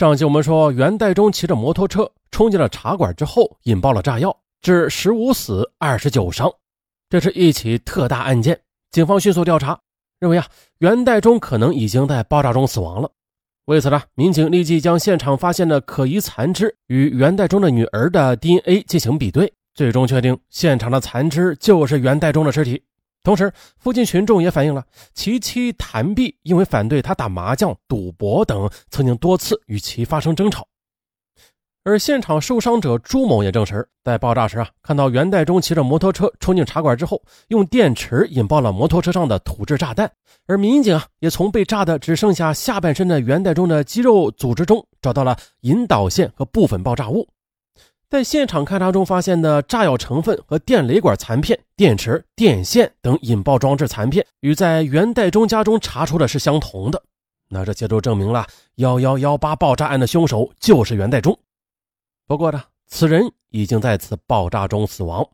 上集我们说，袁代忠骑着摩托车冲进了茶馆之后，引爆了炸药，致十五死二十九伤。这是一起特大案件，警方迅速调查，认为啊，袁代忠可能已经在爆炸中死亡了。为此呢，民警立即将现场发现的可疑残肢与袁代忠的女儿的 DNA 进行比对，最终确定现场的残肢就是袁代忠的尸体。同时，附近群众也反映了其妻谭碧因为反对他打麻将、赌博等，曾经多次与其发生争吵。而现场受伤者朱某也证实，在爆炸时啊，看到袁代忠骑着摩托车冲进茶馆之后，用电池引爆了摩托车上的土制炸弹。而民警啊，也从被炸的只剩下下半身的袁代忠的肌肉组织中找到了引导线和部分爆炸物。在现场勘查中发现的炸药成分和电雷管残片、电池、电线等引爆装置残片，与在袁代忠家中查出的是相同的。那这些都证明了幺幺幺八爆炸案的凶手就是袁代忠。不过呢，此人已经在此爆炸中死亡。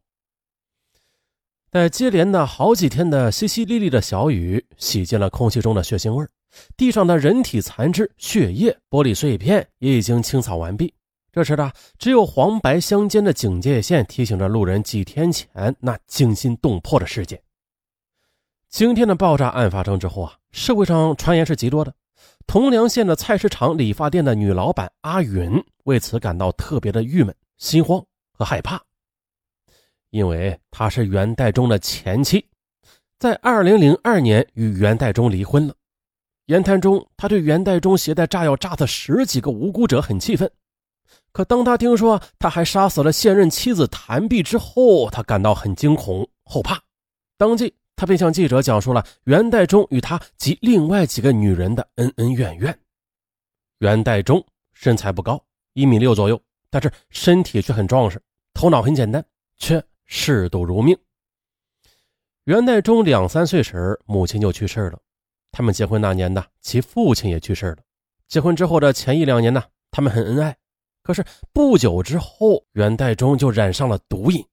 在接连的好几天的淅淅沥沥的小雨，洗净了空气中的血腥味地上的人体残肢、血液、玻璃碎片也已经清扫完毕。这时的只有黄白相间的警戒线提醒着路人几天前那惊心动魄的事件。今天的爆炸案发生之后啊，社会上传言是极多的。铜梁县的菜市场理发店的女老板阿云为此感到特别的郁闷、心慌和害怕，因为她是袁代忠的前妻，在二零零二年与袁代忠离婚了。言谈中，他对袁代忠携带炸药炸死十几个无辜者很气愤。可当他听说他还杀死了现任妻子谭碧之后，他感到很惊恐后怕，当即他便向记者讲述了袁代忠与他及另外几个女人的恩恩怨怨。袁代忠身材不高，一米六左右，但是身体却很壮实，头脑很简单，却嗜赌如命。袁代忠两三岁时，母亲就去世了。他们结婚那年呢，其父亲也去世了。结婚之后的前一两年呢，他们很恩爱。可是不久之后，袁代忠就染上了毒瘾。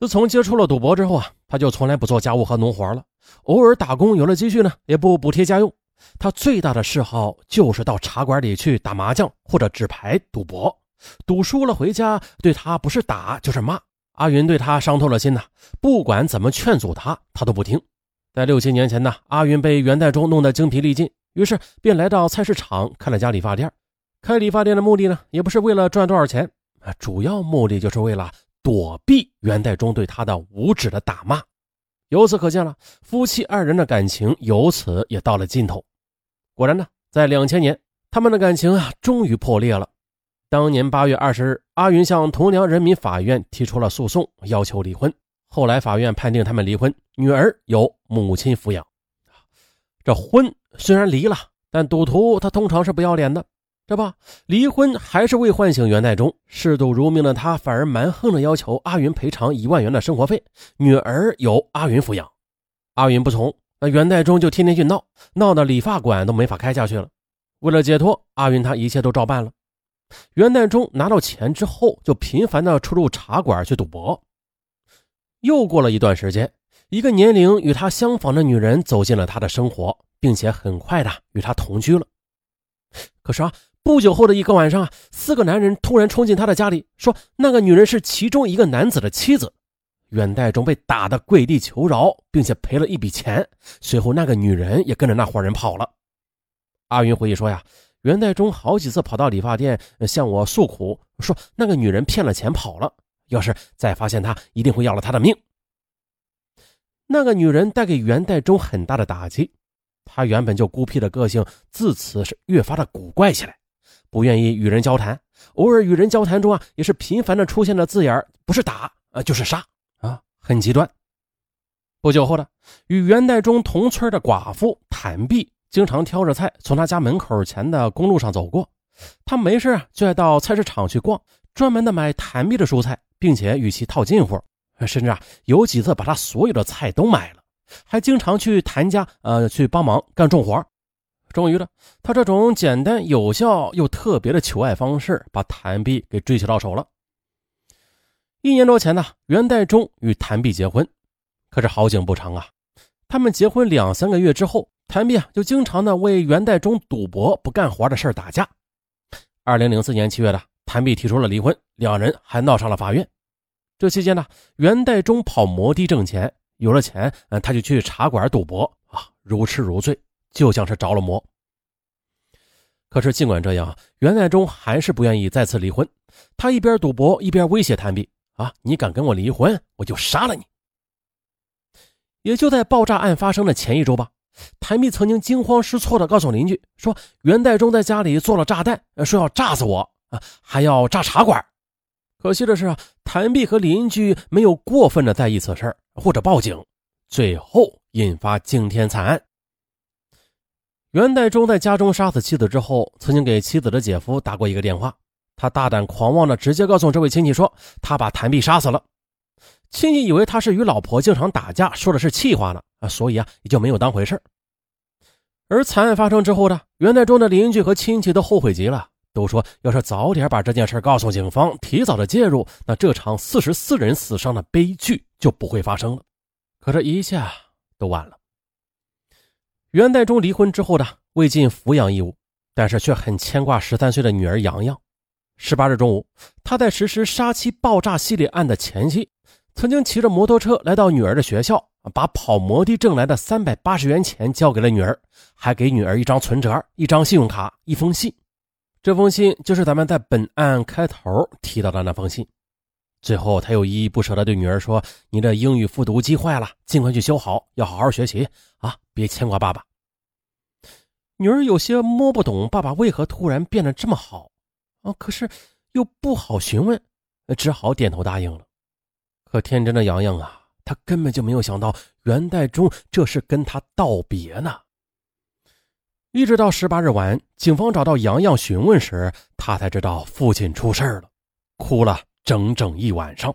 自从接触了赌博之后啊，他就从来不做家务和农活了，偶尔打工有了积蓄呢，也不补贴家用。他最大的嗜好就是到茶馆里去打麻将或者纸牌赌博，赌输了回家对他不是打就是骂。阿云对他伤透了心呐，不管怎么劝阻他，他都不听。在六七年前呢，阿云被袁代忠弄得精疲力尽，于是便来到菜市场开了家理发店。开理发店的目的呢，也不是为了赚多少钱啊，主要目的就是为了躲避元代忠对他的无止的打骂。由此可见了，夫妻二人的感情由此也到了尽头。果然呢，在两千年，他们的感情啊，终于破裂了。当年八月二十日，阿云向铜梁人民法院提出了诉讼，要求离婚。后来法院判定他们离婚，女儿由母亲抚养。这婚虽然离了，但赌徒他通常是不要脸的。这不，离婚还是未唤醒袁代忠，嗜赌如命的他反而蛮横的要求阿云赔偿一万元的生活费，女儿由阿云抚养。阿云不从，那袁代忠就天天去闹，闹得理发馆都没法开下去了。为了解脱，阿云他一切都照办了。袁代忠拿到钱之后，就频繁的出入茶馆去赌博。又过了一段时间，一个年龄与他相仿的女人走进了他的生活，并且很快的与他同居了。可是啊。不久后的一个晚上啊，四个男人突然冲进他的家里，说那个女人是其中一个男子的妻子。袁代忠被打得跪地求饶，并且赔了一笔钱。随后，那个女人也跟着那伙人跑了。阿云回忆说呀，袁代忠好几次跑到理发店向我诉苦，说那个女人骗了钱跑了，要是再发现她，一定会要了他的命。那个女人带给袁代忠很大的打击，他原本就孤僻的个性，自此是越发的古怪起来。不愿意与人交谈，偶尔与人交谈中啊，也是频繁的出现的字眼不是打啊，就是杀啊，很极端。不久后呢，与元代中同村的寡妇谭碧，经常挑着菜从他家门口前的公路上走过。他没事啊，就爱到菜市场去逛，专门的买谭碧的蔬菜，并且与其套近乎，甚至啊，有几次把他所有的菜都买了，还经常去谭家呃去帮忙干重活。终于了，他这种简单有效又特别的求爱方式，把谭碧给追求到手了。一年多前呢，袁代忠与谭碧结婚，可是好景不长啊。他们结婚两三个月之后，谭碧啊就经常的为袁代忠赌博不干活的事打架，二零零四年七月的，谭碧提出了离婚，两人还闹上了法院。这期间呢，袁代忠跑摩的挣钱，有了钱，嗯，他就去茶馆赌博啊，如痴如醉，就像是着了魔。可是尽管这样，袁代忠还是不愿意再次离婚。他一边赌博，一边威胁谭碧：“啊，你敢跟我离婚，我就杀了你！”也就在爆炸案发生的前一周吧。谭碧曾经惊慌失措地告诉邻居说：“袁代忠在家里做了炸弹，说要炸死我啊，还要炸茶馆。”可惜的是啊，谭碧和邻居没有过分的在意此事或者报警，最后引发惊天惨案。袁代忠在家中杀死妻子之后，曾经给妻子的姐夫打过一个电话，他大胆狂妄的直接告诉这位亲戚说：“他把谭碧杀死了。”亲戚以为他是与老婆经常打架，说的是气话呢啊，所以啊也就没有当回事而惨案发生之后呢，袁代忠的邻居和亲戚都后悔极了，都说要是早点把这件事告诉警方，提早的介入，那这场四十四人死伤的悲剧就不会发生了。可这一切都晚了。袁代忠离婚之后呢，未尽抚养义务，但是却很牵挂十三岁的女儿洋洋。十八日中午，他在实施杀妻爆炸系列案的前夕。曾经骑着摩托车来到女儿的学校，把跑摩的挣来的三百八十元钱交给了女儿，还给女儿一张存折、一张信用卡、一封信。这封信就是咱们在本案开头提到的那封信。最后，他又依依不舍地对女儿说：“你的英语复读机坏了，尽快去修好，要好好学习啊，别牵挂爸爸。”女儿有些摸不懂爸爸为何突然变得这么好啊，可是又不好询问，只好点头答应了。可天真的洋洋啊，他根本就没有想到元代忠这是跟他道别呢。一直到十八日晚，警方找到洋洋询问时，他才知道父亲出事了，哭了整整一晚上。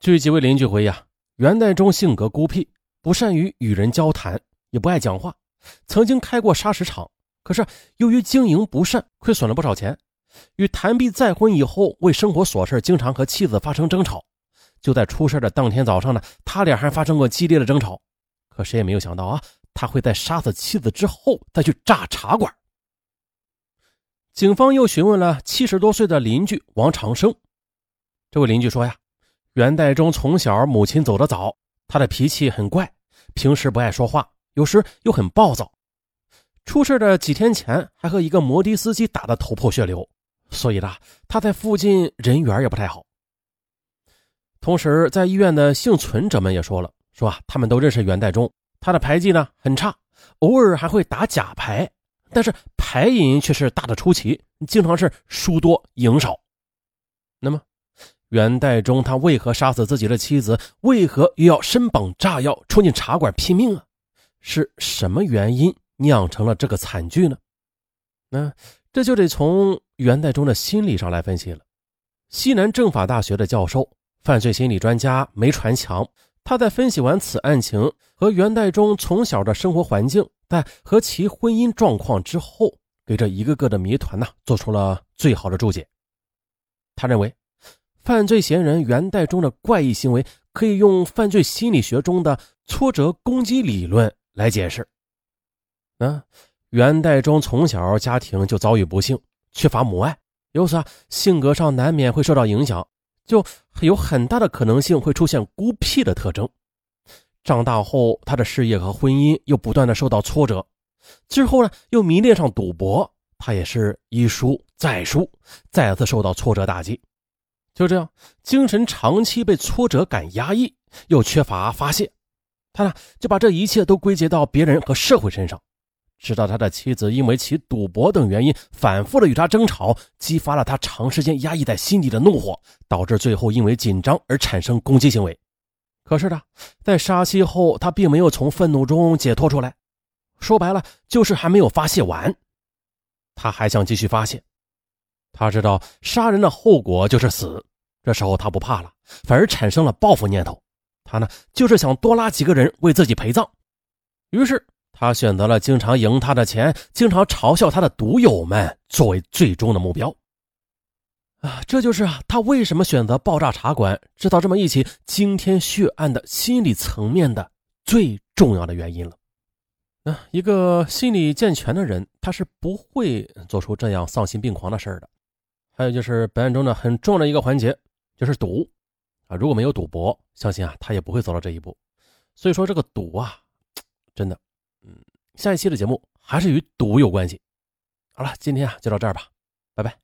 据几位邻居回忆啊，元代忠性格孤僻，不善于与人交谈，也不爱讲话，曾经开过砂石场，可是由于经营不善，亏损了不少钱。与谭碧再婚以后，为生活琐事经常和妻子发生争吵。就在出事的当天早上呢，他俩还发生过激烈的争吵。可谁也没有想到啊，他会在杀死妻子之后再去炸茶馆。警方又询问了七十多岁的邻居王长生，这位邻居说呀，元代忠从小母亲走得早，他的脾气很怪，平时不爱说话，有时又很暴躁。出事的几天前还和一个摩的司机打得头破血流。所以呢，他在附近人缘也不太好。同时，在医院的幸存者们也说了，说啊，他们都认识袁代忠，他的牌技呢很差，偶尔还会打假牌，但是牌瘾却是大的出奇，经常是输多赢少。那么，袁代忠他为何杀死自己的妻子？为何又要身绑炸药冲进茶馆拼命啊？是什么原因酿成了这个惨剧呢？那？这就得从元代忠的心理上来分析了。西南政法大学的教授、犯罪心理专家梅传强，他在分析完此案情和元代忠从小的生活环境，在和其婚姻状况之后，给这一个个的谜团呢做出了最好的注解。他认为，犯罪嫌疑人元代忠的怪异行为可以用犯罪心理学中的挫折攻击理论来解释。嗯。元代忠从小家庭就遭遇不幸，缺乏母爱，由此啊，性格上难免会受到影响，就有很大的可能性会出现孤僻的特征。长大后，他的事业和婚姻又不断的受到挫折，之后呢，又迷恋上赌博，他也是一输再输，再次受到挫折打击。就这样，精神长期被挫折感压抑，又缺乏发泄，他呢就把这一切都归结到别人和社会身上。直到他的妻子因为其赌博等原因反复的与他争吵，激发了他长时间压抑在心底的怒火，导致最后因为紧张而产生攻击行为。可是呢，在杀妻后，他并没有从愤怒中解脱出来，说白了就是还没有发泄完，他还想继续发泄。他知道杀人的后果就是死，这时候他不怕了，反而产生了报复念头。他呢，就是想多拉几个人为自己陪葬，于是。他选择了经常赢他的钱、经常嘲笑他的赌友们作为最终的目标。啊，这就是啊，他为什么选择爆炸茶馆、制造这么一起惊天血案的心理层面的最重要的原因了。那一个心理健全的人，他是不会做出这样丧心病狂的事儿的。还有就是本案中呢很重要的一个环节，就是赌啊，如果没有赌博，相信啊他也不会走到这一步。所以说这个赌啊，真的，嗯，下一期的节目还是与赌有关系。好了，今天啊就到这儿吧，拜拜。